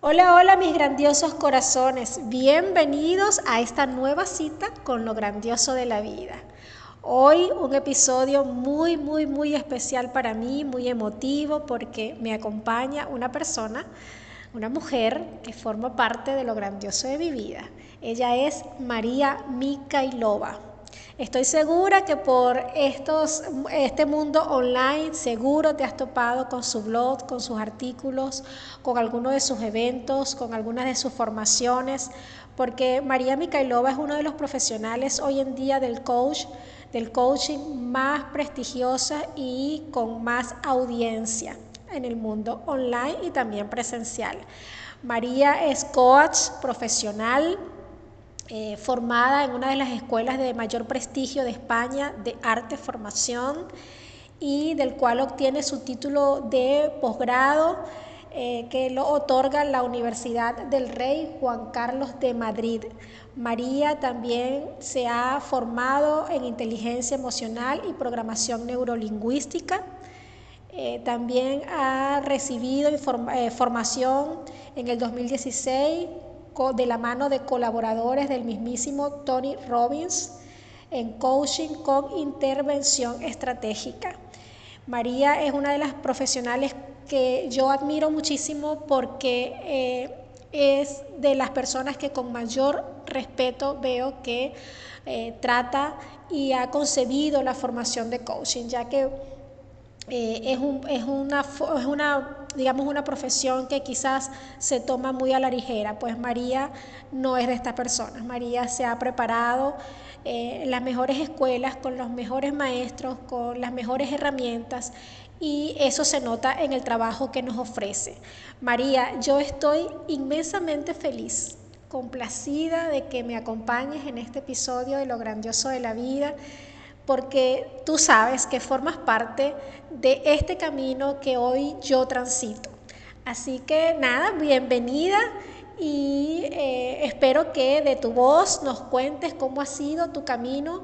Hola, hola mis grandiosos corazones, bienvenidos a esta nueva cita con lo grandioso de la vida. Hoy un episodio muy, muy, muy especial para mí, muy emotivo porque me acompaña una persona, una mujer que forma parte de lo grandioso de mi vida. Ella es María Mikailova. Estoy segura que por este mundo online seguro te has topado con su blog, con sus artículos, con algunos de sus eventos, con algunas de sus formaciones, porque María Mikailova es uno de los profesionales hoy en día del coach, del coaching más prestigiosa y con más audiencia en el mundo online y también presencial. María es coach profesional, eh, formada en una de las escuelas de mayor prestigio de España de arte formación y del cual obtiene su título de posgrado eh, que lo otorga la Universidad del Rey Juan Carlos de Madrid. María también se ha formado en inteligencia emocional y programación neurolingüística. Eh, también ha recibido formación en el 2016 de la mano de colaboradores del mismísimo Tony Robbins en coaching con intervención estratégica. María es una de las profesionales que yo admiro muchísimo porque eh, es de las personas que con mayor respeto veo que eh, trata y ha concebido la formación de coaching, ya que eh, es, es, una, es una digamos, una profesión que quizás se toma muy a la ligera, pues María no es de estas personas. María se ha preparado eh, en las mejores escuelas, con los mejores maestros, con las mejores herramientas y eso se nota en el trabajo que nos ofrece. María, yo estoy inmensamente feliz, complacida de que me acompañes en este episodio de Lo Grandioso de la Vida porque tú sabes que formas parte de este camino que hoy yo transito. Así que nada, bienvenida y eh, espero que de tu voz nos cuentes cómo ha sido tu camino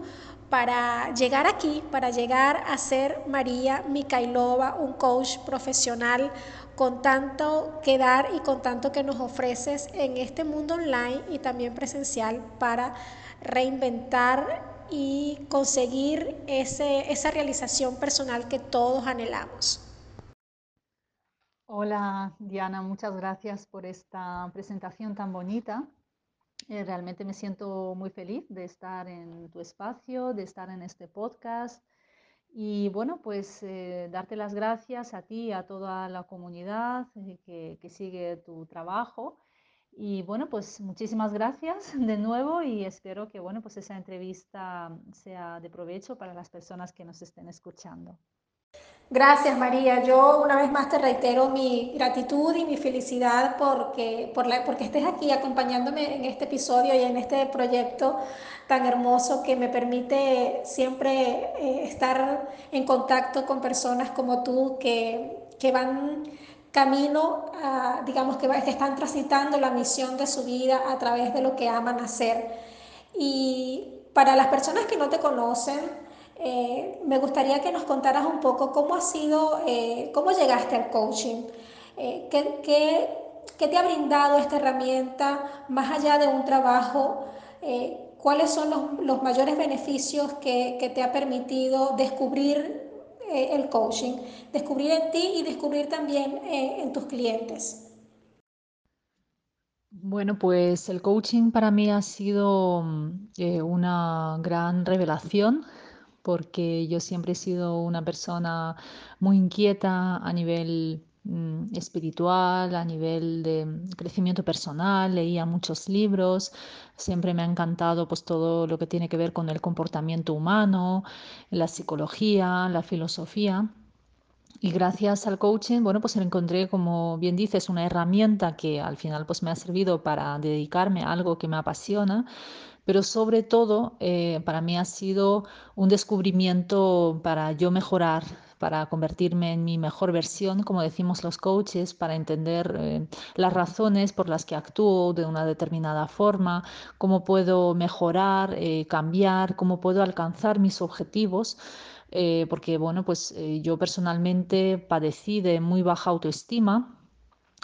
para llegar aquí, para llegar a ser María Mikailova, un coach profesional con tanto que dar y con tanto que nos ofreces en este mundo online y también presencial para reinventar y conseguir ese, esa realización personal que todos anhelamos. Hola Diana, muchas gracias por esta presentación tan bonita. Eh, realmente me siento muy feliz de estar en tu espacio, de estar en este podcast y bueno, pues eh, darte las gracias a ti y a toda la comunidad eh, que, que sigue tu trabajo y bueno, pues muchísimas gracias de nuevo y espero que bueno, pues esa entrevista sea de provecho para las personas que nos estén escuchando. Gracias María, yo una vez más te reitero mi gratitud y mi felicidad porque, por la, porque estés aquí acompañándome en este episodio y en este proyecto tan hermoso que me permite siempre eh, estar en contacto con personas como tú que, que van camino, digamos que, están transitando la misión de su vida a través de lo que aman hacer. Y para las personas que no te conocen, eh, me gustaría que nos contaras un poco cómo ha sido, eh, cómo llegaste al coaching, eh, qué, te ha brindado esta herramienta más allá de un trabajo, cuáles son los, mayores beneficios que, que, te ha permitido descubrir eh, el coaching, descubrir en ti y descubrir también eh, en tus clientes. Bueno, pues el coaching para mí ha sido eh, una gran revelación porque yo siempre he sido una persona muy inquieta a nivel espiritual, a nivel de crecimiento personal, leía muchos libros, siempre me ha encantado pues todo lo que tiene que ver con el comportamiento humano, la psicología, la filosofía. Y gracias al coaching, bueno, pues encontré, como bien dices, una herramienta que al final pues me ha servido para dedicarme a algo que me apasiona, pero sobre todo eh, para mí ha sido un descubrimiento para yo mejorar para convertirme en mi mejor versión, como decimos los coaches, para entender eh, las razones por las que actúo de una determinada forma, cómo puedo mejorar, eh, cambiar, cómo puedo alcanzar mis objetivos. eh, porque bueno, pues yo personalmente padecí de muy baja autoestima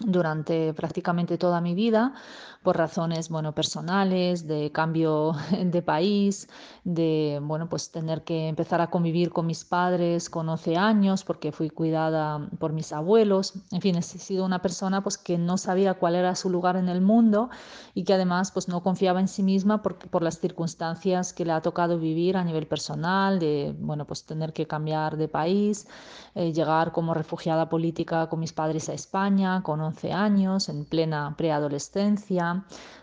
durante prácticamente toda mi vida por razones bueno personales de cambio de país de bueno pues tener que empezar a convivir con mis padres con 11 años porque fui cuidada por mis abuelos. En fin he sido una persona pues que no sabía cuál era su lugar en el mundo y que además pues no confiaba en sí misma por, por las circunstancias que le ha tocado vivir a nivel personal de bueno pues tener que cambiar de país eh, llegar como refugiada política con mis padres a España con 11 años, en plena preadolescencia,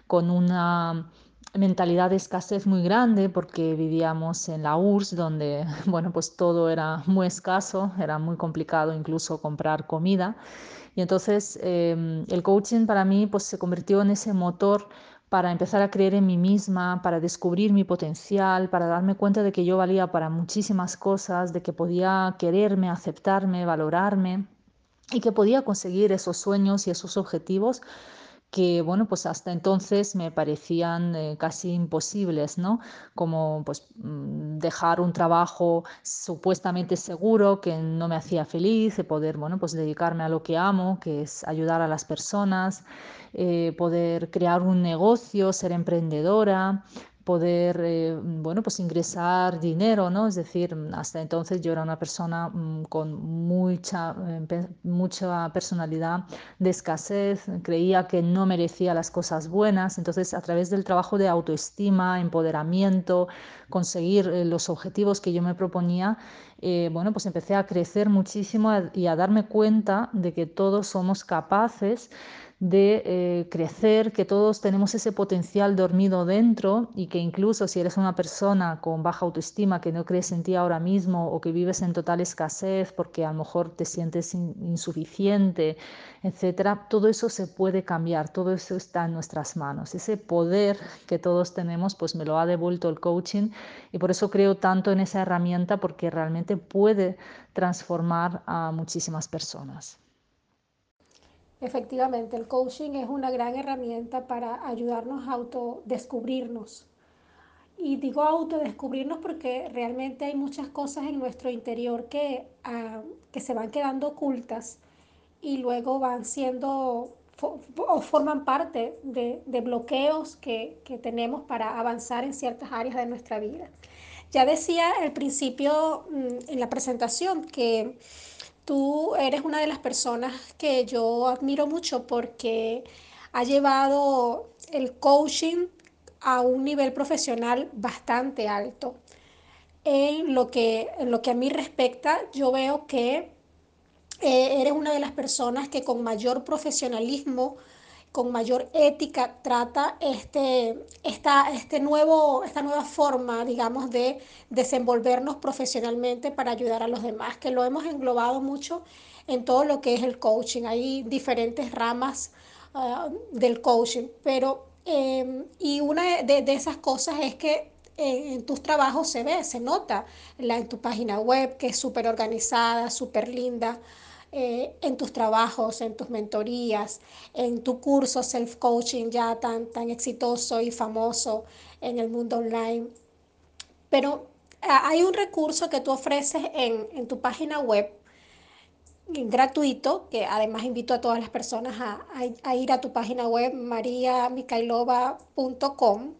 con una mentalidad de escasez muy grande porque vivíamos en la URSS donde bueno pues todo era muy escaso era muy complicado incluso comprar comida. Y entonces em, el coaching para mí pues se convirtió en ese motor para empezar a creer en mí misma, para descubrir mi potencial, para darme cuenta de que yo valía para muchísimas cosas, de que podía quererme, aceptarme, valorarme y que podía conseguir esos sueños y esos objetivos que bueno pues hasta entonces me parecían eh, casi imposibles no como pues mm, dejar un trabajo supuestamente seguro que no me hacía feliz de poder bueno pues dedicarme a lo que amo que es ayudar a las personas eh, poder crear un negocio ser emprendedora poder eh, bueno, pues ingresar dinero, ¿no? Es decir, hasta entonces yo era una persona mm, con mucha, eh, mucha personalidad de escasez, creía que no merecía las cosas buenas, entonces a través del trabajo de autoestima, empoderamiento, conseguir eh, los objetivos que yo me proponía, bueno, pues empecé a crecer muchísimo y a darme cuenta de que todos somos capaces de eh, crecer, que todos tenemos ese potencial dormido dentro y que incluso si eres una persona con baja autoestima, que no crees en ti ahora mismo o que vives en total escasez porque a lo mejor te sientes insuficiente, etcétera, todo eso se puede cambiar, todo eso está en nuestras manos. Ese poder que todos tenemos, pues me lo ha devuelto el coaching y por eso creo tanto en esa herramienta porque realmente puede transformar a muchísimas personas. Efectivamente, el coaching es una gran herramienta para ayudarnos a autodescubrirnos. Y digo autodescubrirnos porque realmente hay muchas cosas en nuestro interior que, ah, que se van quedando ocultas y luego van siendo o forman parte de, de bloqueos que, que, tenemos para avanzar en ciertas áreas de nuestra vida. Ya decía al principio mm, en la presentación que Tú eres una de las personas que yo admiro mucho porque ha llevado el coaching a un nivel profesional bastante alto. En lo que, en lo que a mí respecta, yo veo que eh, eres una de las personas que con mayor profesionalismo con mayor ética trata este, esta, este nuevo, esta nueva forma, digamos, de desenvolvernos profesionalmente para ayudar a los demás, que lo hemos englobado mucho en todo lo que es el coaching. Hay diferentes ramas uh, del coaching, pero, eh, y una de, esas cosas es que en, en tus trabajos se ve, se nota la, en tu página web, que es súper organizada, súper linda. Eh, en tus trabajos, en tus mentorías, en tu curso self-coaching ya tan, tan exitoso y famoso en el mundo online. Pero hay un recurso que tú ofreces en, en tu página web gratuito, que además invito a todas las personas a, a, ir a tu página web mariamikailova.com,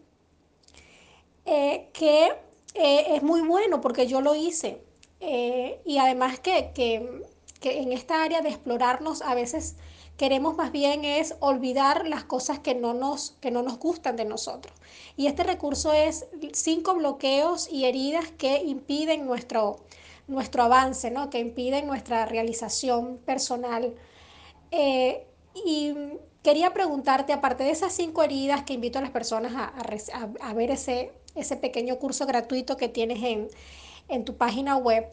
eh, que eh, es muy bueno porque yo lo hice. Eh, y además que, que que en esta área de explorarnos a veces queremos más bien es olvidar las cosas que no nos, que no nos gustan de nosotros. Y este recurso es cinco bloqueos y heridas que impiden nuestro, nuestro avance, ¿no? que impiden nuestra realización personal. Eh, y quería preguntarte, aparte de esas cinco heridas que invito a las personas a, a, a ver ese, ese pequeño curso gratuito que tienes en, en tu página web,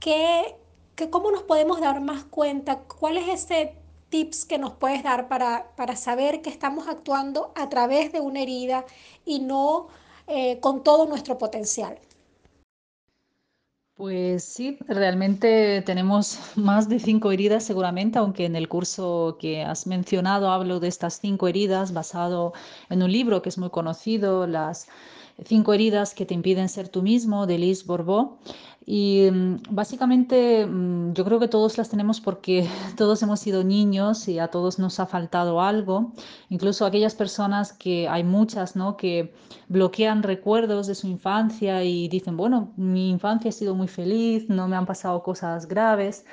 ¿qué, que cómo nos podemos dar más cuenta, cuál es ese tips que nos puedes dar para, para saber que estamos actuando a través de una herida y no eh, con todo nuestro potencial. Pues sí, realmente tenemos más de cinco heridas seguramente, aunque en el curso que has mencionado hablo de estas cinco heridas basado en un libro que es muy conocido, las Cinco heridas que te impiden ser tú mismo, de Liz Borbó. Y mm, básicamente mm, yo creo que todos las tenemos porque todos hemos sido niños y a todos nos ha faltado algo. Incluso aquellas personas que hay muchas, ¿no? Que bloquean recuerdos de su infancia y dicen, bueno, mi infancia ha sido muy feliz, no me han pasado cosas graves,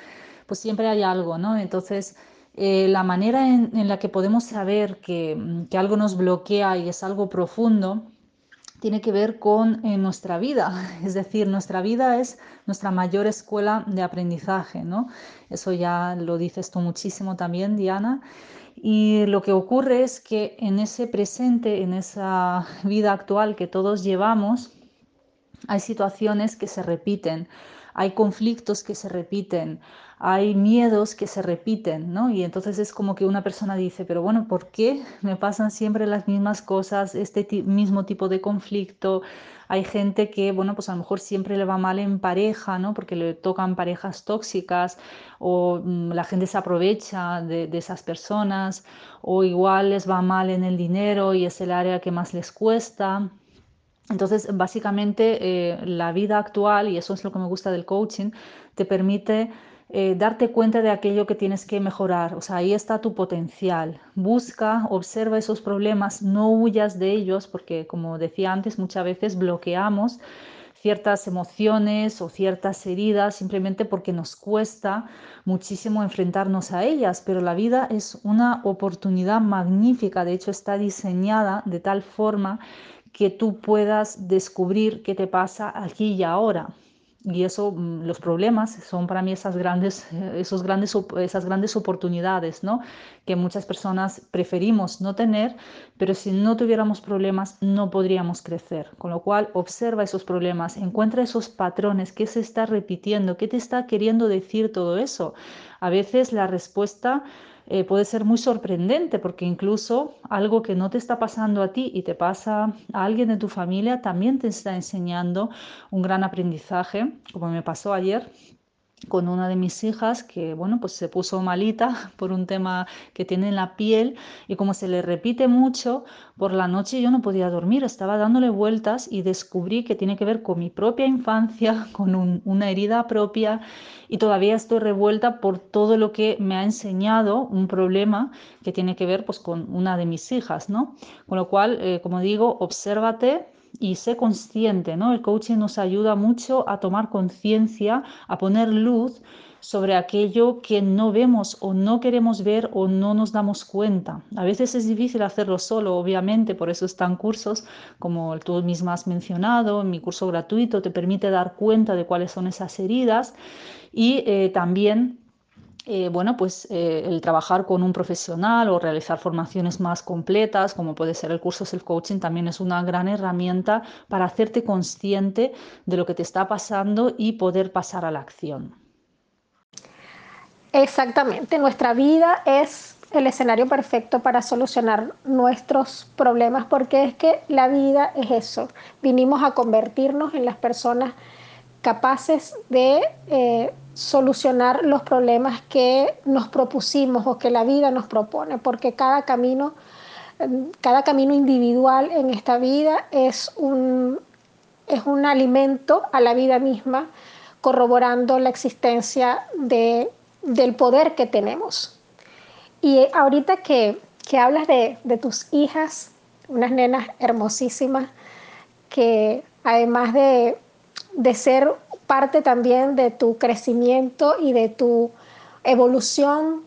pues siempre hay algo, ¿no? Entonces, eh, la manera en, la que podemos saber que, mm, que algo nos bloquea y es algo profundo tiene que ver con eh, nuestra vida, es decir, nuestra vida es nuestra mayor escuela de aprendizaje, ¿no? Eso ya lo dices tú muchísimo también, Diana. Y lo que ocurre es que en ese presente, en esa vida actual que todos llevamos, hay situaciones que se repiten, hay conflictos que se repiten, hay miedos que se repiten, ¿no? Y entonces es como que una persona dice, pero bueno, ¿por qué me pasan siempre las mismas cosas, este mismo tipo de conflicto? Hay gente que, bueno, pues a lo mejor siempre le va mal en pareja, ¿no? Porque le tocan parejas tóxicas o mm, la gente se aprovecha de, esas personas o igual les va mal en el dinero y es el área que más les cuesta. Entonces, básicamente, eh, la vida actual, y eso es lo que me gusta del coaching, te permite eh, darte cuenta de aquello que tienes que mejorar. O sea, ahí está tu potencial. Busca, observa esos problemas, no huyas de ellos, porque como decía antes, muchas veces bloqueamos ciertas emociones o ciertas heridas simplemente porque nos cuesta muchísimo enfrentarnos a ellas, pero la vida es una oportunidad magnífica, de hecho está diseñada de tal forma que tú puedas descubrir qué te pasa aquí y ahora y eso, mm, los problemas son para mí esas grandes, esos grandes, esas grandes oportunidades, ¿no? Que muchas personas preferimos no tener, pero si no tuviéramos problemas no podríamos crecer. Con lo cual, observa esos problemas, encuentra esos patrones, qué se está repitiendo, qué te está queriendo decir todo eso. A veces la respuesta eh, puede ser muy sorprendente porque incluso algo que no te está pasando a ti y te pasa a alguien de tu familia también te está enseñando un gran aprendizaje, como me pasó ayer con una de mis hijas que, bueno, pues se puso malita por un tema que tiene en la piel y como se le repite mucho, por la noche yo no podía dormir, estaba dándole vueltas y descubrí que tiene que ver con mi propia infancia, con una herida propia y todavía estoy revuelta por todo lo que me ha enseñado un problema que tiene que ver pues con una de mis hijas, ¿no? Con lo cual, eh, como digo, obsérvate y sé consciente, ¿no? El coaching nos ayuda mucho a tomar conciencia, a poner luz sobre aquello que no vemos o no queremos ver o no nos damos cuenta. A veces es difícil hacerlo solo, obviamente, por eso están cursos como tú misma has mencionado, mi curso gratuito te permite dar cuenta de cuáles son esas heridas y eh, también eh, bueno, pues eh, el trabajar con un profesional o realizar formaciones más completas, como puede ser el curso self-coaching, también es una gran herramienta para hacerte consciente de lo que te está pasando y poder pasar a la acción. Exactamente, nuestra vida es el escenario perfecto para solucionar nuestros problemas porque es que la vida es eso. Vinimos a convertirnos en las personas capaces de eh, solucionar los problemas que nos propusimos o que la vida nos propone, porque cada camino, cada camino individual en esta vida es un, es un alimento a la vida misma, corroborando la existencia de, del poder que tenemos. Y ahorita que, que hablas de, de tus hijas, unas nenas hermosísimas, que además de de ser parte también de tu crecimiento y de tu evolución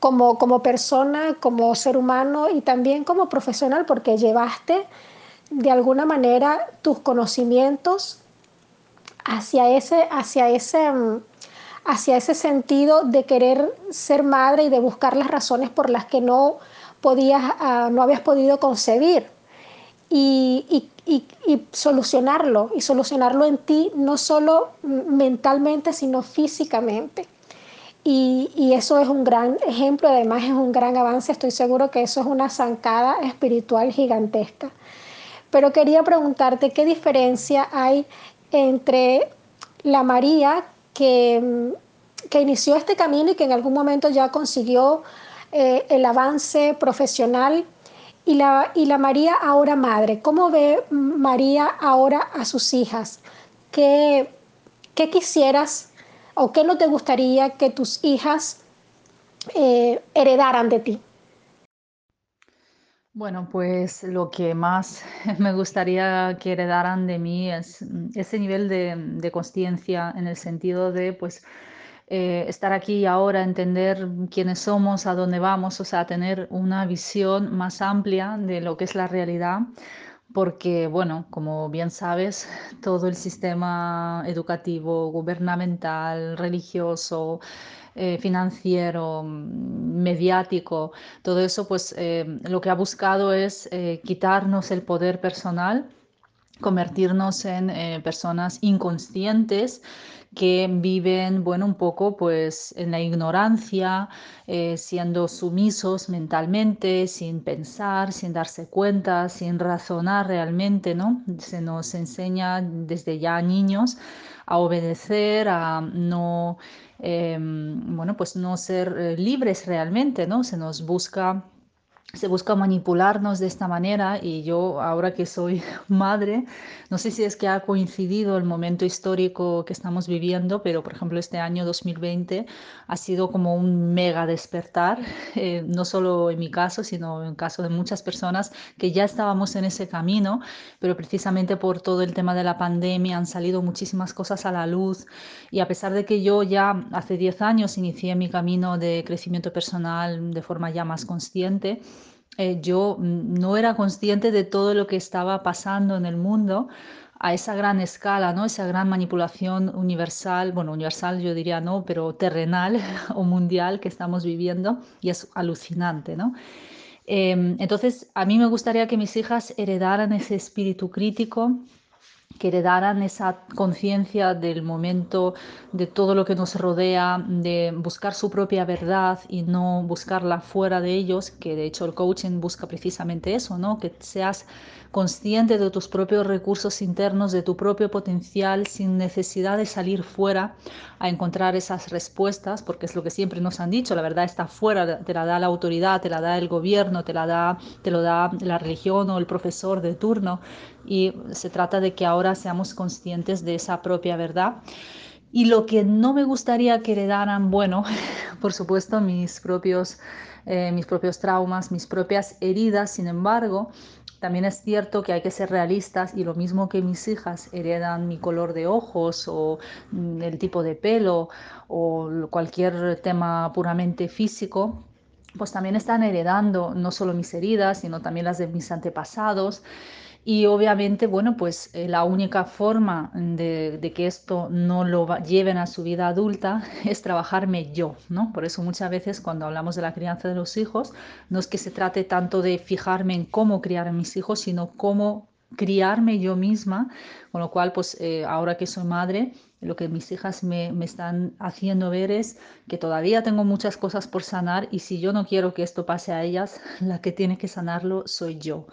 como, como persona, como ser humano y también como profesional, porque llevaste de alguna manera tus conocimientos hacia ese, hacia ese, hacia ese sentido de querer ser madre y de buscar las razones por las que no podías, ah, no habías podido concebir. Y, y, solucionarlo, y solucionarlo en ti, no solo mentalmente, sino físicamente. Y, eso es un gran ejemplo, además es un gran avance, estoy seguro que eso es una zancada espiritual gigantesca. Pero quería preguntarte qué diferencia hay entre la María que, que inició este camino y que en algún momento ya consiguió eh, el avance profesional y la, y la María ahora madre. ¿Cómo ve María ahora a sus hijas? ¿Qué, qué quisieras o qué no te gustaría que tus hijas eh, heredaran de ti? Bueno, pues lo que más me gustaría que heredaran de mí es ese nivel de, de conciencia en el sentido de, pues, eh, estar aquí y ahora, entender quiénes somos, a dónde vamos, o sea, tener una visión más amplia de lo que es la realidad, porque, bueno, como bien sabes, todo el sistema educativo, gubernamental, religioso, eh, financiero, mediático, todo eso, pues eh, lo que ha buscado es quitarnos el poder personal convertirnos en personas inconscientes que viven, bueno, un poco pues en la ignorancia, eh, siendo sumisos mentalmente, sin pensar, sin darse cuenta, sin razonar realmente, ¿no? Se nos enseña desde ya niños a obedecer, a no, em, bueno, pues no ser eh, libres realmente, ¿no? Se nos busca se busca manipularnos de esta manera y yo ahora que soy madre, no sé si es que ha coincidido el momento histórico que estamos viviendo, pero por ejemplo este año 2020 ha sido como un mega despertar, eh, no solo en mi caso, sino en el caso de muchas personas que ya estábamos en ese camino, pero precisamente por todo el tema de la pandemia han salido muchísimas cosas a la luz. Y a pesar de que yo ya hace 10 años inicié mi camino de crecimiento personal de forma ya más consciente, eh, yo no era consciente de todo lo que estaba pasando en el mundo a esa gran escala, ¿no? Esa gran manipulación universal, bueno, universal yo diría no, pero terrenal o mundial que estamos viviendo y es alucinante, ¿no? Em, entonces, a mí me gustaría que mis hijas heredaran ese espíritu crítico, que heredaran esa conciencia del momento, de todo lo que nos rodea, de buscar su propia verdad y no buscarla fuera de ellos, que de hecho el coaching busca precisamente eso, ¿no? Que seas consciente de tus propios recursos internos, de tu propio potencial, sin necesidad de salir fuera a encontrar esas respuestas, porque es lo que siempre nos han dicho, la verdad está fuera, te la da la autoridad, te la da el gobierno, te la da, te lo da la religión o el profesor de turno, y se trata de que ahora seamos conscientes de esa propia verdad. Y lo que no me gustaría que heredaran, bueno, por supuesto, mis propios, eh, mis propios traumas, mis propias heridas, sin embargo, también es cierto que hay que ser realistas y lo mismo que mis hijas heredan mi color de ojos o mm, el tipo de pelo o cualquier tema puramente físico, pues también están heredando no solo mis heridas, sino también las de mis antepasados. Y obviamente, bueno, pues eh, la única forma de, que esto no lo lleven a su vida adulta es trabajarme yo, ¿no? Por eso muchas veces cuando hablamos de la crianza de los hijos, no es que se trate tanto de fijarme en cómo criar a mis hijos, sino cómo criarme yo misma, con lo cual, pues eh, ahora que soy madre, lo que mis hijas me, me, están haciendo ver es que todavía tengo muchas cosas por sanar y si yo no quiero que esto pase a ellas, la que tiene que sanarlo soy yo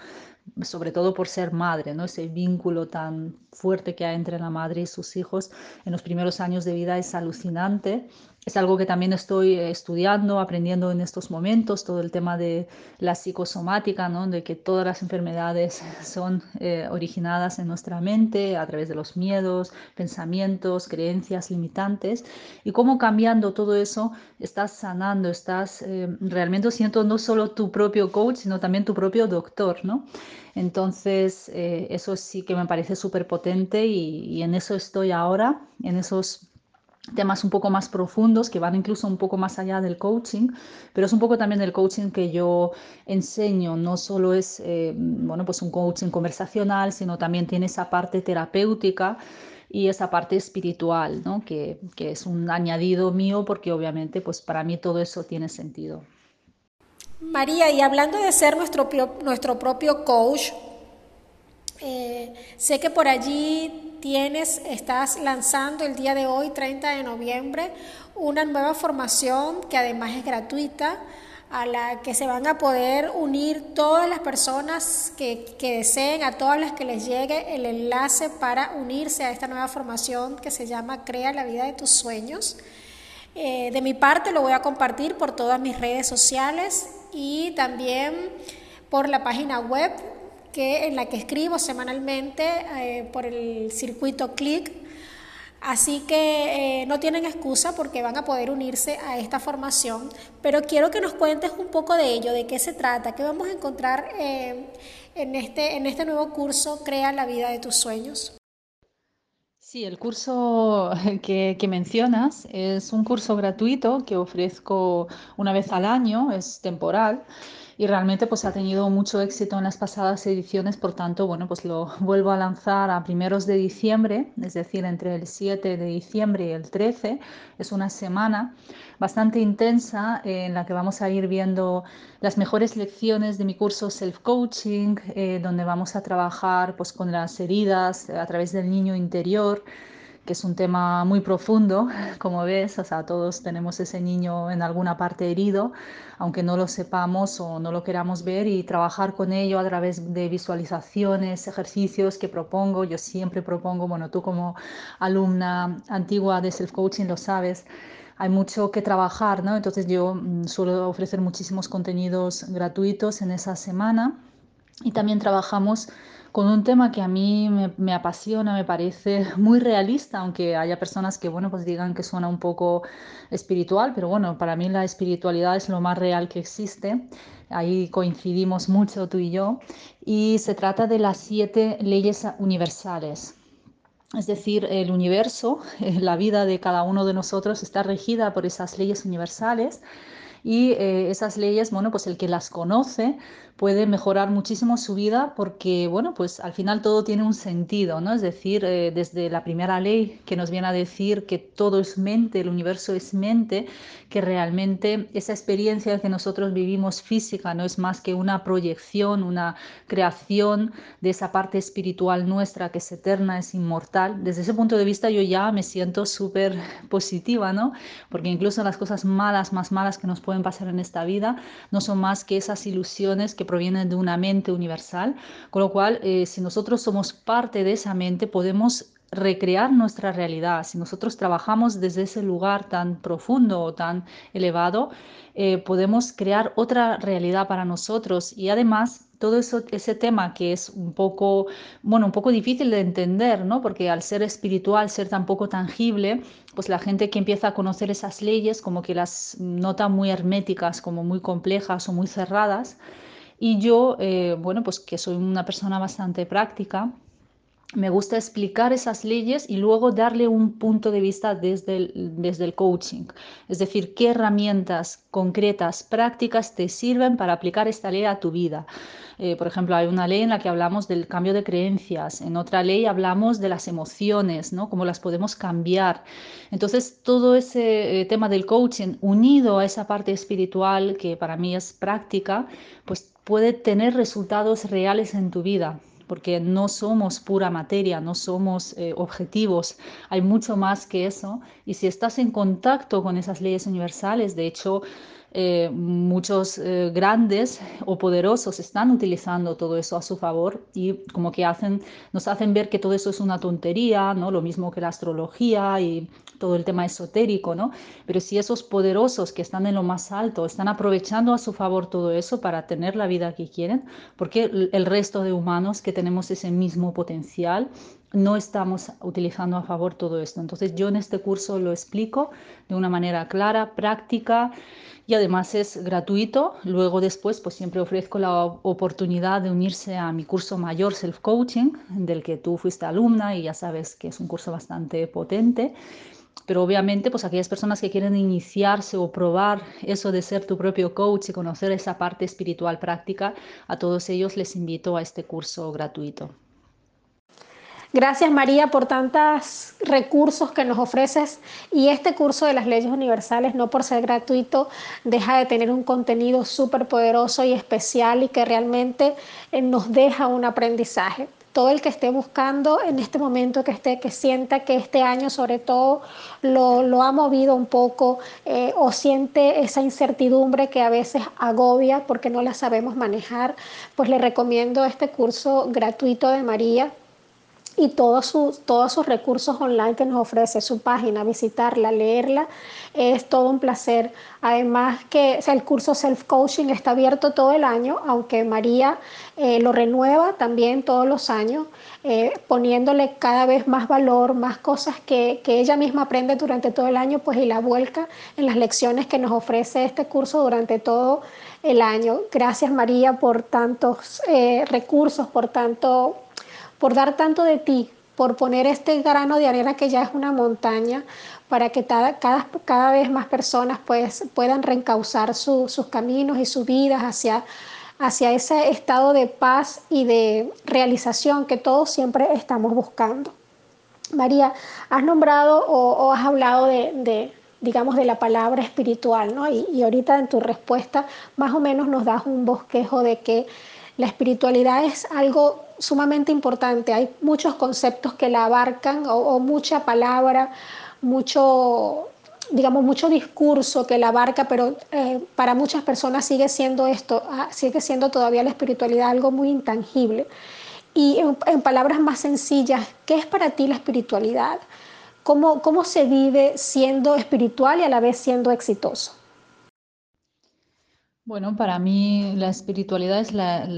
sobre todo por ser madre, ¿no? Ese vínculo tan fuerte que hay entre la madre y sus hijos en los primeros años de vida es alucinante es algo que también estoy eh, estudiando, aprendiendo en estos momentos, todo el tema de la psicosomática, ¿no? de que todas las enfermedades son eh, originadas en nuestra mente a través de los miedos, pensamientos, creencias limitantes, y cómo cambiando todo eso estás sanando, estás eh, realmente siendo no solo tu propio coach, sino también tu propio doctor. ¿no? Entonces, eso sí que me parece súper potente y, y en eso estoy ahora, en esos temas un poco más profundos que van incluso un poco más allá del coaching, pero es un poco también del coaching que yo enseño, no solo es eh, bueno, pues un coaching conversacional, sino también tiene esa parte terapéutica y esa parte espiritual, ¿no? que, que es un añadido mío porque obviamente pues para mí todo eso tiene sentido. María, y hablando de ser nuestro, nuestro propio coach, eh, sé que por allí tienes, estás lanzando el día de hoy, 30 de noviembre, una nueva formación que además es gratuita, a la que se van a poder unir todas las personas que, deseen, a todas las que les llegue el enlace para unirse a esta nueva formación que se llama Crea la vida de tus sueños. Eh, de mi parte lo voy a compartir por todas mis redes sociales y también por la página web que, en la que escribo semanalmente eh, por el circuito Click. Así que eh, no tienen excusa porque van a poder unirse a esta formación, pero quiero que nos cuentes un poco de ello, de qué se trata, qué vamos a encontrar eh, en, este, en este nuevo curso Crea la vida de tus sueños. Sí, el curso que, mencionas es un curso gratuito que ofrezco una vez al año, es temporal y realmente pues ha tenido mucho éxito en las pasadas ediciones, por tanto, bueno, pues lo vuelvo a lanzar a primeros de diciembre, es decir, entre el 7 de diciembre y el 13, es una semana bastante intensa en la que vamos a ir viendo las mejores lecciones de mi curso Self Coaching, eh, donde vamos a trabajar pues con las heridas a través del niño interior que es un tema muy profundo, como ves, o sea, todos tenemos ese niño en alguna parte herido, aunque no lo sepamos o no lo queramos ver y trabajar con ello a través de visualizaciones, ejercicios que propongo, yo siempre propongo, bueno, tú como alumna antigua de self-coaching lo sabes, hay mucho que trabajar, ¿no? Entonces yo mm, suelo ofrecer muchísimos contenidos gratuitos en esa semana y también trabajamos con un tema que a mí me, apasiona, me parece muy realista, aunque haya personas que, bueno, pues digan que suena un poco espiritual, pero bueno, para mí la espiritualidad es lo más real que existe. Ahí coincidimos mucho tú y yo. Y se trata de las siete leyes universales. Es decir, el universo, la vida de cada uno de nosotros está regida por esas leyes universales y eh, esas leyes, bueno, pues el que las conoce puede mejorar muchísimo su vida porque, bueno, pues al final todo tiene un sentido, ¿no? Es decir, eh, desde la primera ley que nos viene a decir que todo es mente, el universo es mente, que realmente esa experiencia que nosotros vivimos física no es más que una proyección, una creación de esa parte espiritual nuestra que es eterna, es inmortal. Desde ese punto de vista yo ya me siento súper positiva, ¿no? Porque incluso las cosas malas, más malas que nos pueden pasar en esta vida, no son más que esas ilusiones que provienen de una mente universal, con lo cual eh, si nosotros somos parte de esa mente podemos recrear nuestra realidad. Si nosotros trabajamos desde ese lugar tan profundo o tan elevado, eh, podemos crear otra realidad para nosotros y además todo eso, ese tema que es un poco, bueno, un poco difícil de entender, ¿no? Porque al ser espiritual, ser tan poco tangible, pues la gente que empieza a conocer esas leyes como que las nota muy herméticas, como muy complejas o muy cerradas. Y yo, eh, bueno, pues que soy una persona bastante práctica, me gusta explicar esas leyes y luego darle un punto de vista desde el, desde el coaching. Es decir, qué herramientas concretas, prácticas te sirven para aplicar esta ley a tu vida. Eh, por ejemplo, hay una ley en la que hablamos del cambio de creencias, en otra ley hablamos de las emociones, ¿no? Cómo las podemos cambiar. Entonces, todo ese eh, tema del coaching unido a esa parte espiritual que para mí es práctica, pues puede tener resultados reales en tu vida porque no somos pura materia, no somos eh, objetivos, hay mucho más que eso. Y si estás en contacto con esas leyes universales, de hecho, eh, muchos eh, grandes o poderosos están utilizando todo eso a su favor y como que hacen, nos hacen ver que todo eso es una tontería, ¿no? Lo mismo que la astrología y todo el tema esotérico, ¿no? Pero si esos poderosos que están en lo más alto están aprovechando a su favor todo eso para tener la vida que quieren, porque el resto de humanos que tenemos ese mismo potencial no estamos utilizando a favor todo esto. Entonces yo en este curso lo explico de una manera clara, práctica y además es gratuito. Luego después pues siempre ofrezco la oportunidad de unirse a mi curso mayor Self Coaching, del que tú fuiste alumna y ya sabes que es un curso bastante potente. Pero obviamente, pues aquellas personas que quieren iniciarse o probar eso de ser tu propio coach y conocer esa parte espiritual práctica, a todos ellos les invito a este curso gratuito. Gracias María por tantos recursos que nos ofreces y este curso de las leyes universales, no por ser gratuito, deja de tener un contenido súper poderoso y especial y que realmente eh, nos deja un aprendizaje todo el que esté buscando en este momento, que esté, que sienta que este año sobre todo lo, ha movido un poco eh, o siente esa incertidumbre que a veces agobia porque no la sabemos manejar, pues le recomiendo este curso gratuito de María y todos sus, todos sus recursos online que nos ofrece, su página, visitarla, leerla, es todo un placer. Además que el curso Self-Coaching está abierto todo el año, aunque María eh, lo renueva también todos los años, eh, poniéndole cada vez más valor, más cosas que, que, ella misma aprende durante todo el año, pues y la vuelca en las lecciones que nos ofrece este curso durante todo el año. Gracias María por tantos eh, recursos, por tanto por dar tanto de ti, por poner este grano de arena que ya es una montaña, para que cada, cada, vez más personas pues, puedan reencauzar sus caminos y sus vidas hacia, hacia ese estado de paz y de realización que todos siempre estamos buscando. María, has nombrado o, has hablado de, digamos, de la palabra espiritual, ¿no? Y, y ahorita en tu respuesta más o menos nos das un bosquejo de que la espiritualidad es algo sumamente importante. Hay muchos conceptos que la abarcan o, mucha palabra, mucho, digamos, mucho discurso que la abarca, pero eh, para muchas personas sigue siendo esto, ah, sigue siendo todavía la espiritualidad algo muy intangible. Y en, palabras más sencillas, ¿qué es para ti la espiritualidad? ¿Cómo, ¿Cómo se vive siendo espiritual y a la vez siendo exitoso? Bueno, para mí la espiritualidad es, la,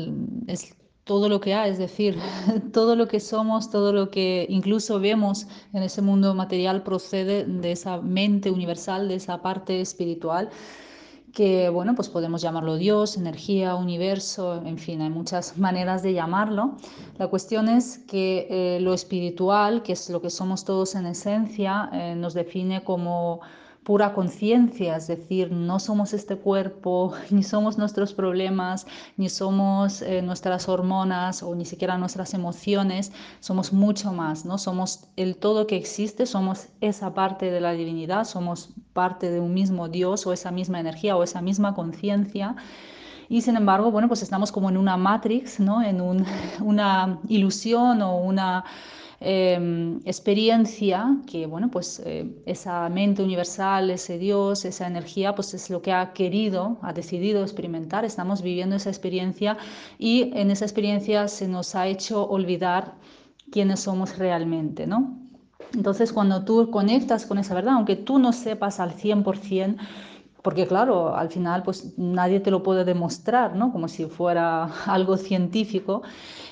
es todo lo que hay, es decir, todo lo que somos, todo lo que incluso vemos en ese mundo material procede de esa mente universal, de esa parte espiritual que bueno, pues podemos llamarlo Dios, energía, universo, en fin, hay muchas maneras de llamarlo. La cuestión es que eh, lo espiritual, que es lo que somos todos en esencia, eh, nos define como pura conciencia, es decir, no somos este cuerpo, ni somos nuestros problemas, ni somos eh, nuestras hormonas o ni siquiera nuestras emociones, somos mucho más, ¿no? Somos el todo que existe, somos esa parte de la divinidad, somos parte de un mismo Dios o esa misma energía o esa misma conciencia. Y sin embargo, bueno, pues estamos como en una matrix, ¿no? En una ilusión o una Em, experiencia que, bueno, pues eh, esa mente universal, ese Dios, esa energía, pues es lo que ha querido, ha decidido experimentar. Estamos viviendo esa experiencia y en esa experiencia se nos ha hecho olvidar quiénes somos realmente, ¿no? Entonces, cuando tú conectas con esa verdad, aunque tú no sepas al 100%, porque claro, al final pues nadie te lo puede demostrar, ¿no? Como si fuera algo científico.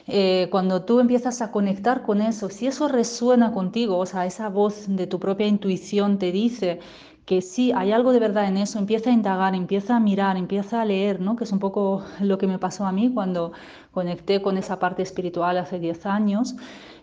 Eh, cuando tú empiezas a conectar con eso, si eso resuena contigo, o sea, esa voz de tu propia intuición te dice que sí, hay algo de verdad en eso, empieza a indagar, empieza a mirar, empieza a leer, ¿no? Que es un poco lo que me pasó a mí cuando conecté con esa parte espiritual hace 10 años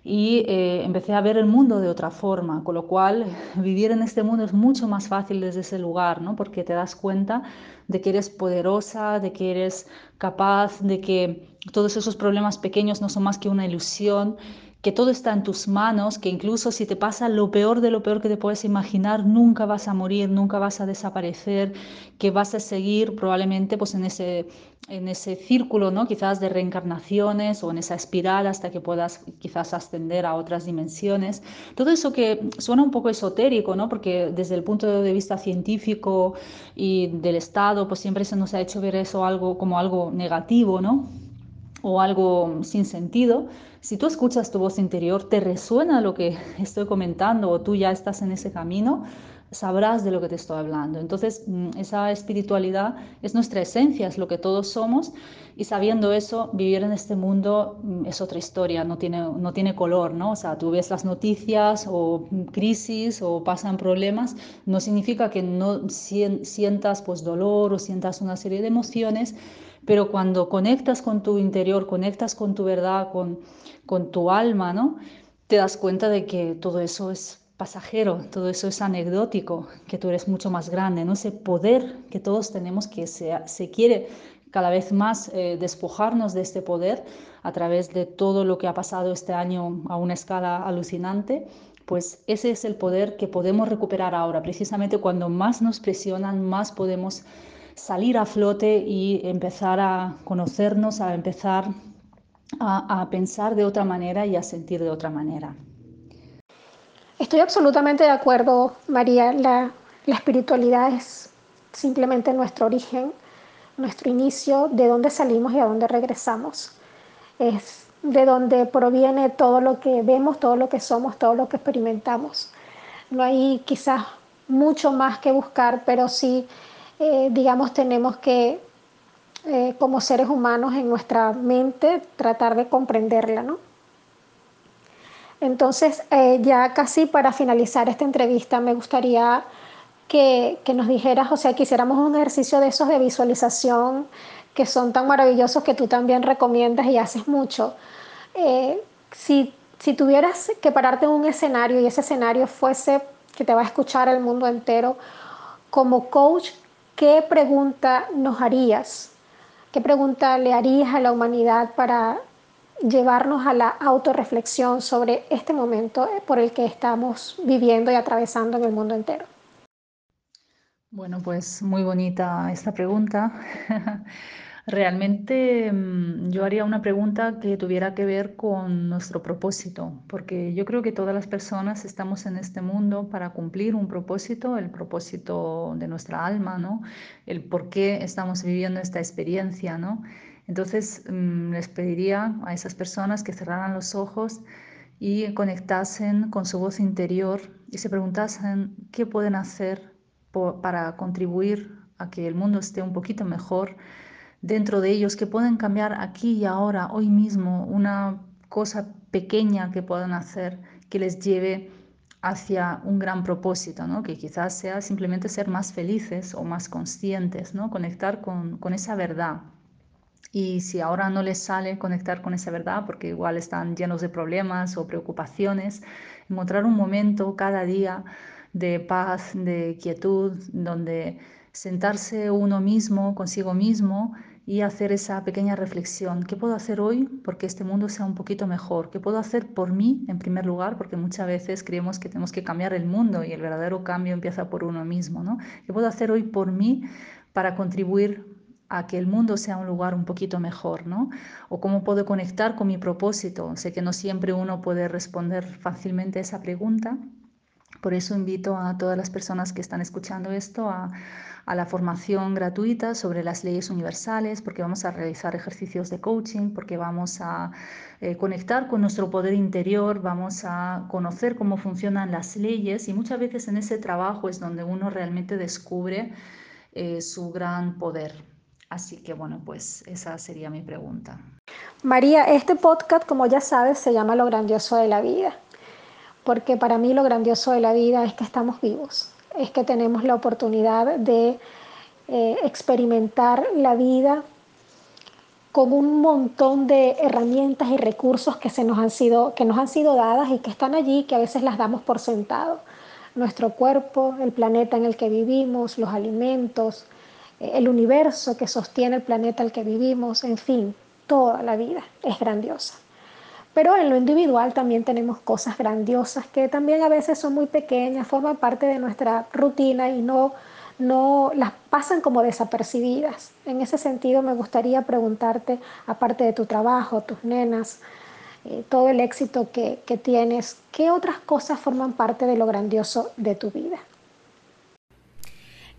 y eh, empecé a ver el mundo de otra forma, con lo cual vivir en este mundo es mucho más fácil desde ese lugar, ¿no? porque te das cuenta de que eres poderosa, de que eres capaz, de que todos esos problemas pequeños no son más que una ilusión que todo está en tus manos, que incluso si te pasa lo peor de lo peor que te puedes imaginar, nunca vas a morir, nunca vas a desaparecer, que vas a seguir probablemente pues en ese, en ese círculo, ¿no? quizás de reencarnaciones o en esa espiral hasta que puedas quizás ascender a otras dimensiones. Todo eso que suena un poco esotérico, ¿no? porque desde el punto de vista científico y del Estado, pues siempre se nos ha hecho ver eso algo como algo negativo, ¿no? O algo sin sentido, si tú escuchas tu voz interior, te resuena lo que estoy comentando o tú ya estás en ese camino, sabrás de lo que te estoy hablando. Entonces, mm, esa espiritualidad es nuestra esencia, es lo que todos somos y sabiendo eso, vivir en este mundo mm, es otra historia, no tiene, no tiene color, ¿no? O sea, tú ves las noticias o crisis o pasan problemas, no significa que no sientas pues dolor o sientas una serie de emociones, pero cuando conectas con tu interior, conectas con tu verdad, con, con tu alma, ¿no? Te das cuenta de que todo eso es pasajero, todo eso es anecdótico, que tú eres mucho más grande, ¿no? Ese poder que todos tenemos que se, se quiere cada vez más eh, despojarnos de este poder a través de todo lo que ha pasado este año a una escala alucinante, pues ese es el poder que podemos recuperar ahora. Precisamente cuando más nos presionan, más podemos salir a flote y empezar a conocernos, a empezar a, pensar de otra manera y a sentir de otra manera. Estoy absolutamente de acuerdo, María. La, la, espiritualidad es simplemente nuestro origen, nuestro inicio, de dónde salimos y a dónde regresamos. Es de donde proviene todo lo que vemos, todo lo que somos, todo lo que experimentamos. No hay quizás mucho más que buscar, pero sí, eh, digamos, tenemos que, eh, como seres humanos en nuestra mente, tratar de comprenderla, ¿no? Entonces, eh, ya casi para finalizar esta entrevista, me gustaría que, que, nos dijeras, o sea, que hiciéramos un ejercicio de esos de visualización que son tan maravillosos que tú también recomiendas y haces mucho. Si, si tuvieras que pararte en un escenario y ese escenario fuese que te va a escuchar el mundo entero, como coach, ¿qué pregunta nos harías? ¿Qué pregunta le harías a la humanidad para llevarnos a la autorreflexión sobre este momento por el que estamos viviendo y atravesando en el mundo entero? Bueno, pues muy bonita esta pregunta. Realmente mm, yo haría una pregunta que tuviera que ver con nuestro propósito, porque yo creo que todas las personas estamos en este mundo para cumplir un propósito, el propósito de nuestra alma, ¿no? El por qué estamos viviendo esta experiencia, ¿no? Entonces mm, les pediría a esas personas que cerraran los ojos y conectasen con su voz interior y se preguntasen qué pueden hacer para contribuir a que el mundo esté un poquito mejor dentro de ellos que pueden cambiar aquí y ahora, hoy mismo, una cosa pequeña que puedan hacer que les lleve hacia un gran propósito, ¿no? que quizás sea simplemente ser más felices o más conscientes, ¿no? conectar con, con esa verdad. Y si ahora no les sale conectar con esa verdad, porque igual están llenos de problemas o preocupaciones, encontrar un momento cada día de paz, de quietud, donde sentarse uno mismo consigo mismo y hacer esa pequeña reflexión. ¿Qué puedo hacer hoy porque este mundo sea un poquito mejor? ¿Qué puedo hacer por mí en primer lugar? Porque muchas veces creemos que tenemos que cambiar el mundo y el verdadero cambio empieza por uno mismo. ¿no? ¿Qué puedo hacer hoy por mí para contribuir a que el mundo sea un lugar un poquito mejor, ¿no? O cómo puedo conectar con mi propósito. Sé que no siempre uno puede responder fácilmente esa pregunta. Por eso invito a todas las personas que están escuchando esto a, a la formación gratuita sobre las leyes universales, porque vamos a realizar ejercicios de coaching, porque vamos a eh, conectar con nuestro poder interior, vamos a conocer cómo funcionan las leyes y muchas veces en ese trabajo es donde uno realmente descubre eh, su gran poder. Así que bueno, pues esa sería mi pregunta. María, este podcast, como ya sabes, se llama Lo grandioso de la vida, porque para mí lo grandioso de la vida es que estamos vivos, es que tenemos la oportunidad de eh, experimentar la vida con un montón de herramientas y recursos que, se nos han sido, que nos han sido dadas y que están allí, que a veces las damos por sentado. Nuestro cuerpo, el planeta en el que vivimos, los alimentos, eh, el universo que sostiene el planeta al que vivimos, en fin, toda la vida es grandiosa. Pero en lo individual también tenemos cosas grandiosas que también a veces son muy pequeñas, forman parte de nuestra rutina y no, no las pasan como desapercibidas. En ese sentido me gustaría preguntarte, aparte de tu trabajo, tus nenas, eh, todo el éxito que, que tienes, ¿qué otras cosas forman parte de lo grandioso de tu vida?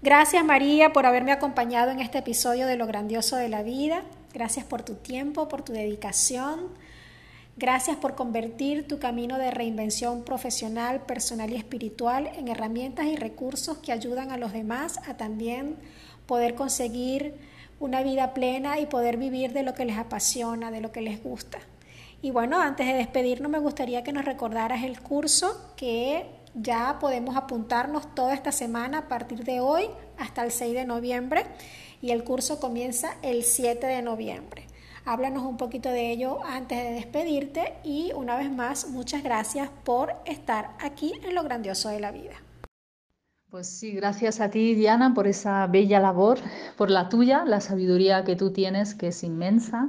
Gracias María por haberme acompañado en este episodio de Lo Grandioso de la Vida. Gracias por tu tiempo, por tu dedicación Gracias por convertir tu camino de reinvención profesional, personal y espiritual en herramientas y recursos que ayudan a los demás a también poder conseguir una vida plena y poder vivir de lo que les apasiona, de lo que les gusta. Y bueno, antes de despedirnos me gustaría que nos recordaras el curso que ya podemos apuntarnos toda esta semana a partir de hoy hasta el 6 de noviembre y el curso comienza el 7 de noviembre. Háblanos un poquito de ello antes de despedirte y una vez más, muchas gracias por estar aquí en lo grandioso de la vida. Pues sí, gracias a ti, Diana, por esa bella labor, por la tuya, la sabiduría que tú tienes, que es inmensa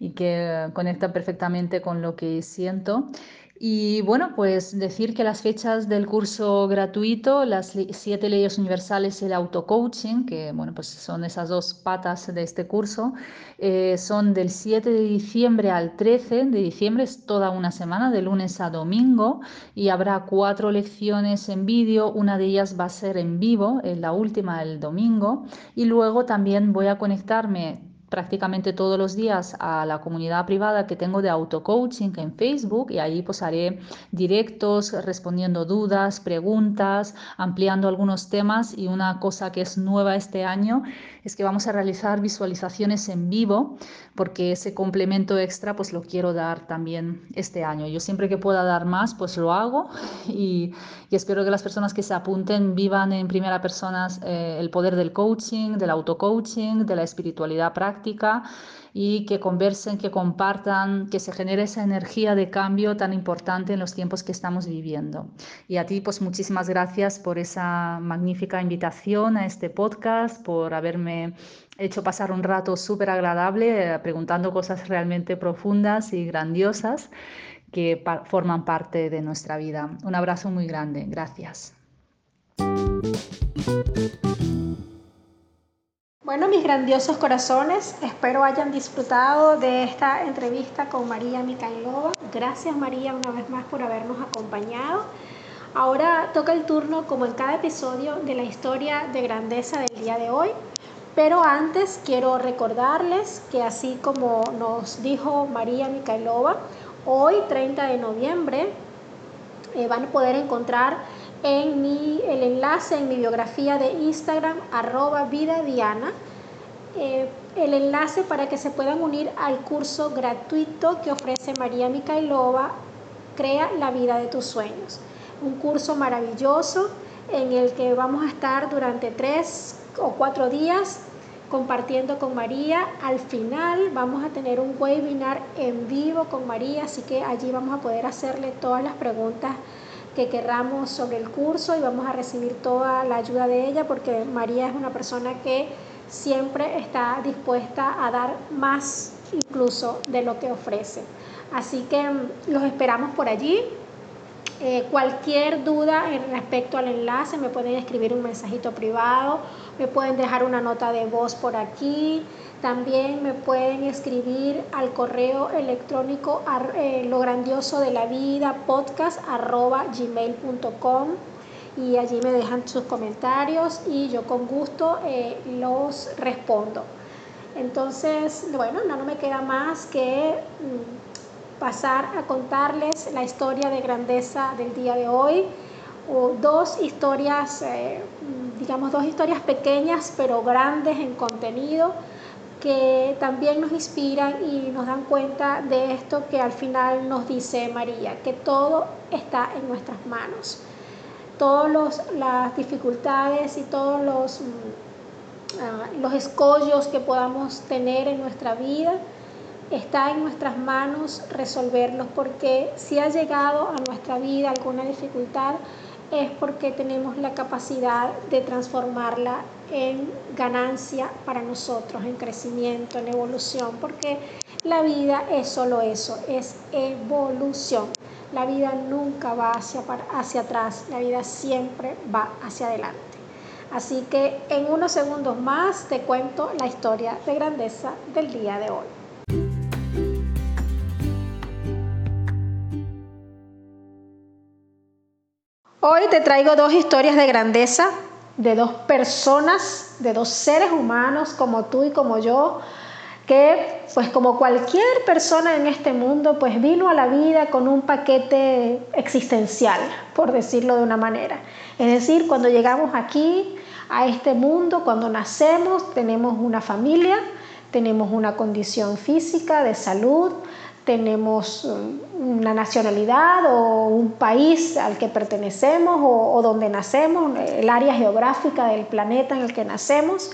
y que conecta perfectamente con lo que siento. Y bueno, pues decir que las fechas del curso gratuito, las siete leyes universales y el auto-coaching, que bueno, pues son esas dos patas de este curso, eh, son del 7 de diciembre al 13 de diciembre, es toda una semana, de lunes a domingo, y habrá cuatro lecciones en vídeo, una de ellas va a ser en vivo, la última el domingo, y luego también voy a conectarme prácticamente todos los días a la comunidad privada que tengo de auto-coaching en Facebook y ahí pues haré directos respondiendo dudas, preguntas, ampliando algunos temas y una cosa que es nueva este año es que vamos a realizar visualizaciones en vivo porque ese complemento extra pues lo quiero dar también este año. Yo siempre que pueda dar más pues lo hago y, espero que las personas que se apunten vivan en primera persona eh, el poder del coaching, del auto-coaching, de la espiritualidad práctica y que conversen, que compartan, que se genere esa energía de cambio tan importante en los tiempos que estamos viviendo. Y a ti, pues muchísimas gracias por esa magnífica invitación a este podcast, por haberme hecho pasar un rato súper agradable eh, preguntando cosas realmente profundas y grandiosas que forman parte de nuestra vida. Un abrazo muy grande. Gracias. Bueno, mis grandiosos corazones, espero hayan disfrutado de esta entrevista con María Micailova. Gracias María una vez más por habernos acompañado. Ahora toca el turno, como en cada episodio, de la historia de grandeza del día de hoy. Pero antes quiero recordarles que así como nos dijo María Micailova, hoy 30 de noviembre eh, van a poder encontrar en mi, el enlace en mi biografía de Instagram, arroba vida diana, eh, el enlace para que se puedan unir al curso gratuito que ofrece María Micailova, Crea la vida de tus sueños. Un curso maravilloso en el que vamos a estar durante tres o cuatro días compartiendo con María. Al final vamos a tener un webinar en vivo con María, así que allí vamos a poder hacerle todas las preguntas que querramos sobre el curso y vamos a recibir toda la ayuda de ella porque María es una persona que siempre está dispuesta a dar más incluso de lo que ofrece. Así que mm, los esperamos por allí. Eh, cualquier duda en respecto al enlace me pueden escribir un mensajito privado, me pueden dejar una nota de voz por aquí. También me pueden escribir al correo electrónico eh, lo grandioso de la vida podcast arroba gmail.com y allí me dejan sus comentarios y yo con gusto eh, los respondo. Entonces, bueno, no, me queda más que mm, pasar a contarles la historia de grandeza del día de hoy. O dos historias, eh, digamos, dos historias pequeñas pero grandes en contenido que también nos inspiran y nos dan cuenta de esto que al final nos dice María, que todo está en nuestras manos. Todas las dificultades y todos los, mm, ah, los escollos que podamos tener en nuestra vida, está en nuestras manos resolverlos, porque si ha llegado a nuestra vida alguna dificultad, es porque tenemos la capacidad de transformarla en ganancia para nosotros, en crecimiento, en evolución, porque la vida es solo eso, es evolución. La vida nunca va hacia, hacia atrás, la vida siempre va hacia adelante. Así que en unos segundos más te cuento la historia de grandeza del día de hoy. Hoy te traigo dos historias de grandeza de dos personas, de dos seres humanos como tú y como yo, que pues como cualquier persona en este mundo, pues vino a la vida con un paquete existencial, por decirlo de una manera. Es decir, cuando llegamos aquí a este mundo, cuando nacemos, tenemos una familia, tenemos una condición física de salud, tenemos um, una nacionalidad o un país al que pertenecemos o, donde nacemos, el área geográfica del planeta en el que nacemos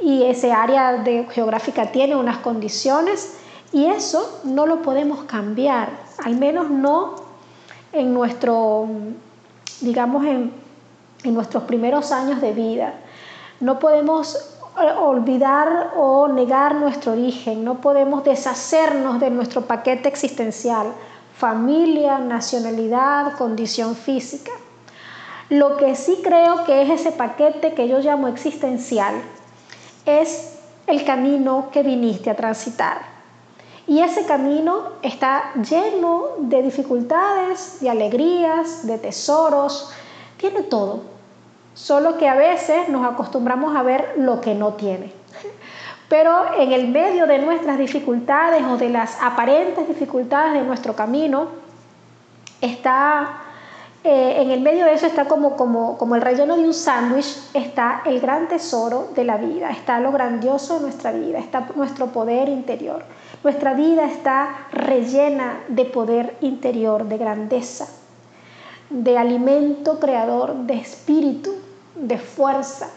y ese área de, geográfica tiene unas condiciones y eso no lo podemos cambiar, al menos no en nuestro, digamos, en, en nuestros primeros años de vida. No podemos olvidar o negar nuestro origen, no podemos deshacernos de nuestro paquete existencial, familia, nacionalidad, condición física. Lo que sí creo que es ese paquete que yo llamo existencial es el camino que viniste a transitar. Y ese camino está lleno de dificultades, de alegrías, de tesoros, tiene todo Solo que a veces nos acostumbramos a ver lo que no tiene. Pero en el medio de nuestras dificultades o de las aparentes dificultades de nuestro camino, está, eh, en el medio de eso está como, como, como el relleno de un sándwich, está el gran tesoro de la vida, está lo grandioso de nuestra vida, está nuestro poder interior. Nuestra vida está rellena de poder interior, de grandeza, de alimento creador, de espíritu, de fuerza.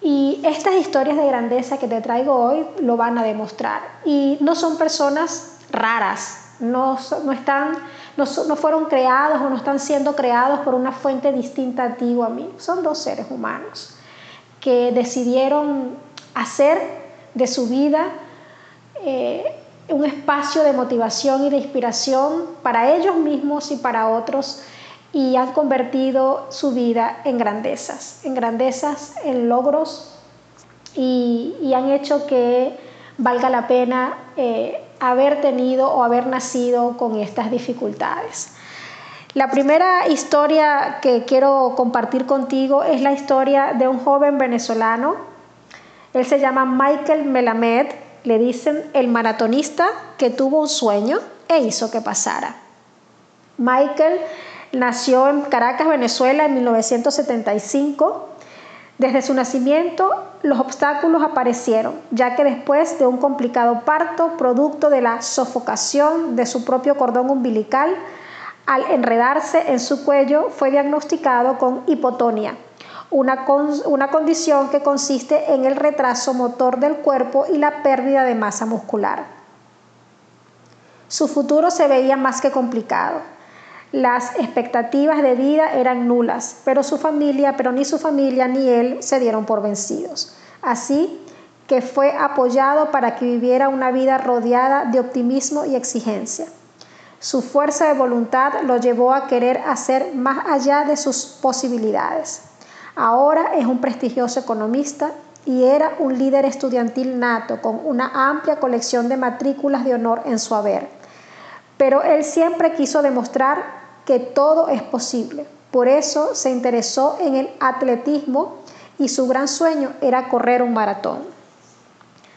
Y estas historias de grandeza que te traigo hoy lo van a demostrar. Y no son personas raras, no, no están, no, fueron creados o no están siendo creados por una fuente distinta a ti o a mí. Son dos seres humanos que decidieron hacer de su vida eh, un espacio de motivación y de inspiración para ellos mismos y para otros y han convertido su vida en grandezas, en grandezas, en logros y, han hecho que valga la pena eh, haber tenido o haber nacido con estas dificultades. La primera historia que quiero compartir contigo es la historia de un joven venezolano. Él se llama Michael Melamed, le dicen el maratonista que tuvo un sueño e hizo que pasara. Michael Nació en Caracas, Venezuela, en 1975. Desde su nacimiento, los obstáculos aparecieron, ya que después de un complicado parto, producto de la sofocación de su propio cordón umbilical, al enredarse en su cuello, fue diagnosticado con hipotonia, una, una condición que consiste en el retraso motor del cuerpo y la pérdida de masa muscular. Su futuro se veía más que complicado las expectativas de vida eran nulas, pero su familia, pero ni su familia ni él se dieron por vencidos. Así que fue apoyado para que viviera una vida rodeada de optimismo y exigencia. Su fuerza de voluntad lo llevó a querer hacer más allá de sus posibilidades. Ahora es un prestigioso economista y era un líder estudiantil nato con una amplia colección de matrículas de honor en su haber. Pero él siempre quiso demostrar que todo es posible. Por eso se interesó en el atletismo y su gran sueño era correr un maratón.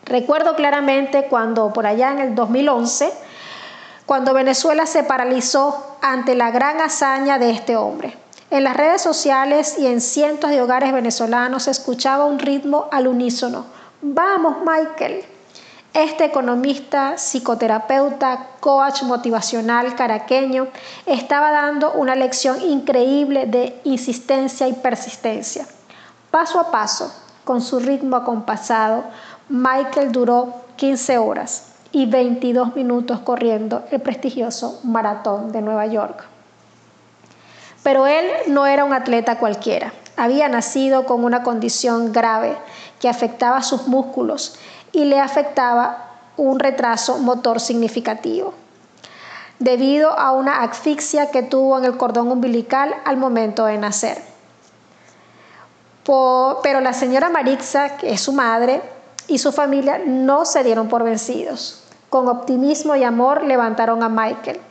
Recuerdo claramente cuando por allá en el 2011, cuando Venezuela se paralizó ante la gran hazaña de este hombre. En las redes sociales y en cientos de hogares venezolanos se escuchaba un ritmo al unísono. Vamos, Michael, este economista, psicoterapeuta, coach motivacional caraqueño estaba dando una lección increíble de insistencia y persistencia. Paso a paso, con su ritmo acompasado, Michael duró 15 horas y 22 minutos corriendo el prestigioso maratón de Nueva York. Pero él no era un atleta cualquiera. Había nacido con una condición grave que afectaba sus músculos y le afectaba un retraso motor significativo debido a una asfixia que tuvo en el cordón umbilical al momento de nacer. pero la señora Marixa, que es su madre, y su familia no se dieron por vencidos. Con optimismo y amor levantaron a Michael.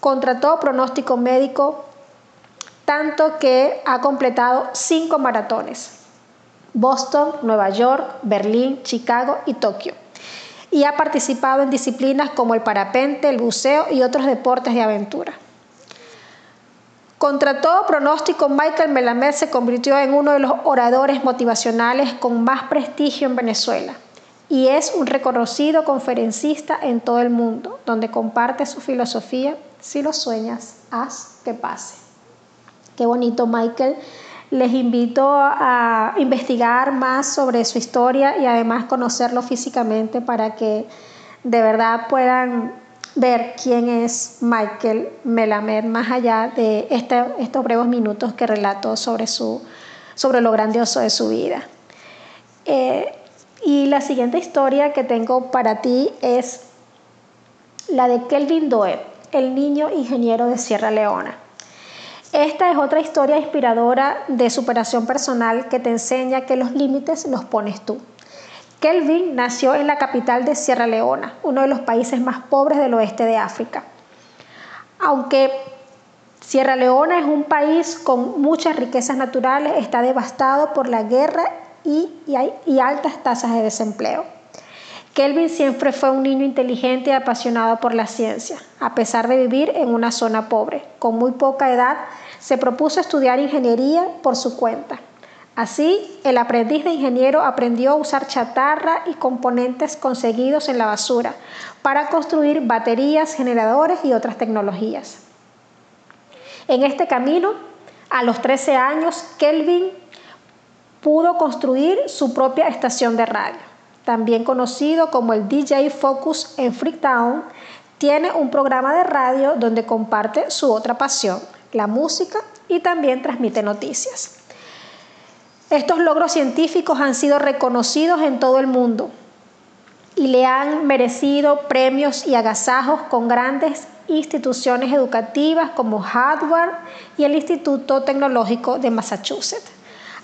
Contrató pronóstico médico, tanto que ha completado cinco maratones. Boston, Nueva York, Berlín, Chicago y Tokio. Y ha participado en disciplinas como el parapente, el buceo y otros deportes de aventura. Contra todo pronóstico, Michael Melamed se convirtió en uno de los oradores motivacionales con más prestigio en Venezuela y es un reconocido conferencista en todo el mundo, donde comparte su filosofía, si lo sueñas, haz que pase. Qué bonito, Michael les invito a investigar más sobre su historia y además conocerlo físicamente para que de verdad puedan ver quién es Michael Melamed más allá de este, estos breves minutos que relato sobre, lo grandioso de su vida. Eh, y la siguiente historia que tengo para ti es la de Kelvin Doe, el niño ingeniero de Sierra Leona. Esta es otra historia inspiradora de superación personal que te enseña que los límites los pones tú. Kelvin nació en la capital de Sierra Leona, uno de los países más pobres del oeste de África. Aunque Sierra Leona es un país con muchas riquezas naturales, está devastado por la guerra y, y altas tasas de desempleo. Kelvin siempre fue un niño inteligente y apasionado por la ciencia. A pesar de vivir en una zona pobre, con muy poca edad, se propuso estudiar ingeniería por su cuenta. Así, el aprendiz de ingeniero aprendió a usar chatarra y componentes conseguidos en la basura para construir baterías, generadores y otras tecnologías. En este camino, a los 13 años, Kelvin pudo construir su propia estación de radio también conocido como el DJ Focus en Freetown, tiene un programa de radio donde comparte su otra pasión, la música, y también transmite noticias. Estos logros científicos han sido reconocidos en todo el mundo y le han merecido premios y agasajos con grandes instituciones educativas como Harvard y el Instituto Tecnológico de Massachusetts.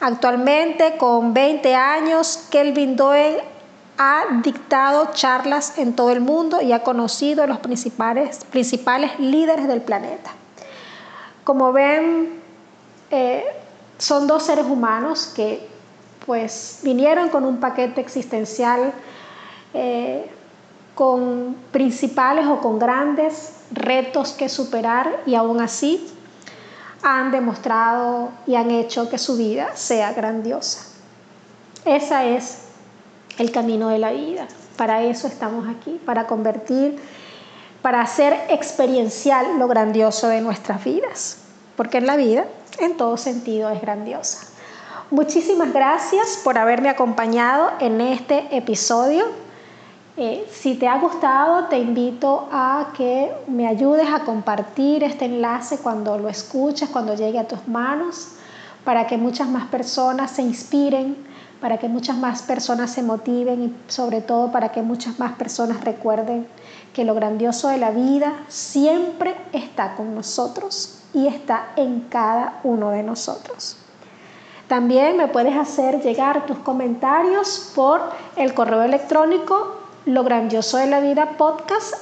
Actualmente, con 20 años, Kelvin Doyle ha dictado charlas en todo el mundo y ha conocido a los principales, principales líderes del planeta. Como ven, eh, son dos seres humanos que pues vinieron con un paquete existencial eh, con principales o con grandes retos que superar y aún así han demostrado y han hecho que su vida sea grandiosa. Esa es el camino de la vida. Para eso estamos aquí, para convertir, para hacer experiencial lo grandioso de nuestras vidas, porque en la vida, en todo sentido, es grandiosa. Muchísimas gracias por haberme acompañado en este episodio. Eh, si te ha gustado, te invito a que me ayudes a compartir este enlace cuando lo escuches, cuando llegue a tus manos, para que muchas más personas se inspiren para que muchas más personas se motiven y sobre todo para que muchas más personas recuerden que lo grandioso de la vida siempre está con nosotros y está en cada uno de nosotros. También me puedes hacer llegar tus comentarios por el correo electrónico lo grandioso de la vida podcast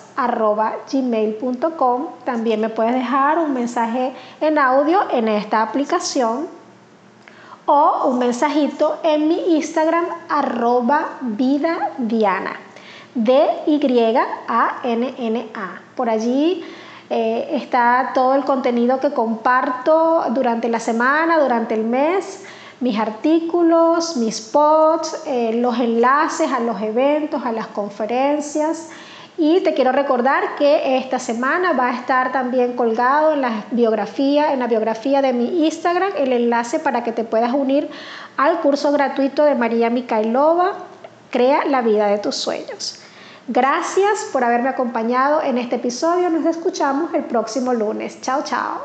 gmail.com. También me puedes dejar un mensaje en audio en esta aplicación o un mensajito en mi Instagram arroba vida diana. D-Y-A-N-N-A. Por allí eh, está todo el contenido que comparto durante la semana, durante el mes, mis artículos, mis posts, eh, los enlaces a los eventos, a las conferencias. Y te quiero recordar que esta semana va a estar también colgado en la biografía, en la biografía de mi Instagram, el enlace para que te puedas unir al curso gratuito de María Mikhailova, Crea la vida de tus sueños. Gracias por haberme acompañado en este episodio. Nos escuchamos el próximo lunes. Chao, chao.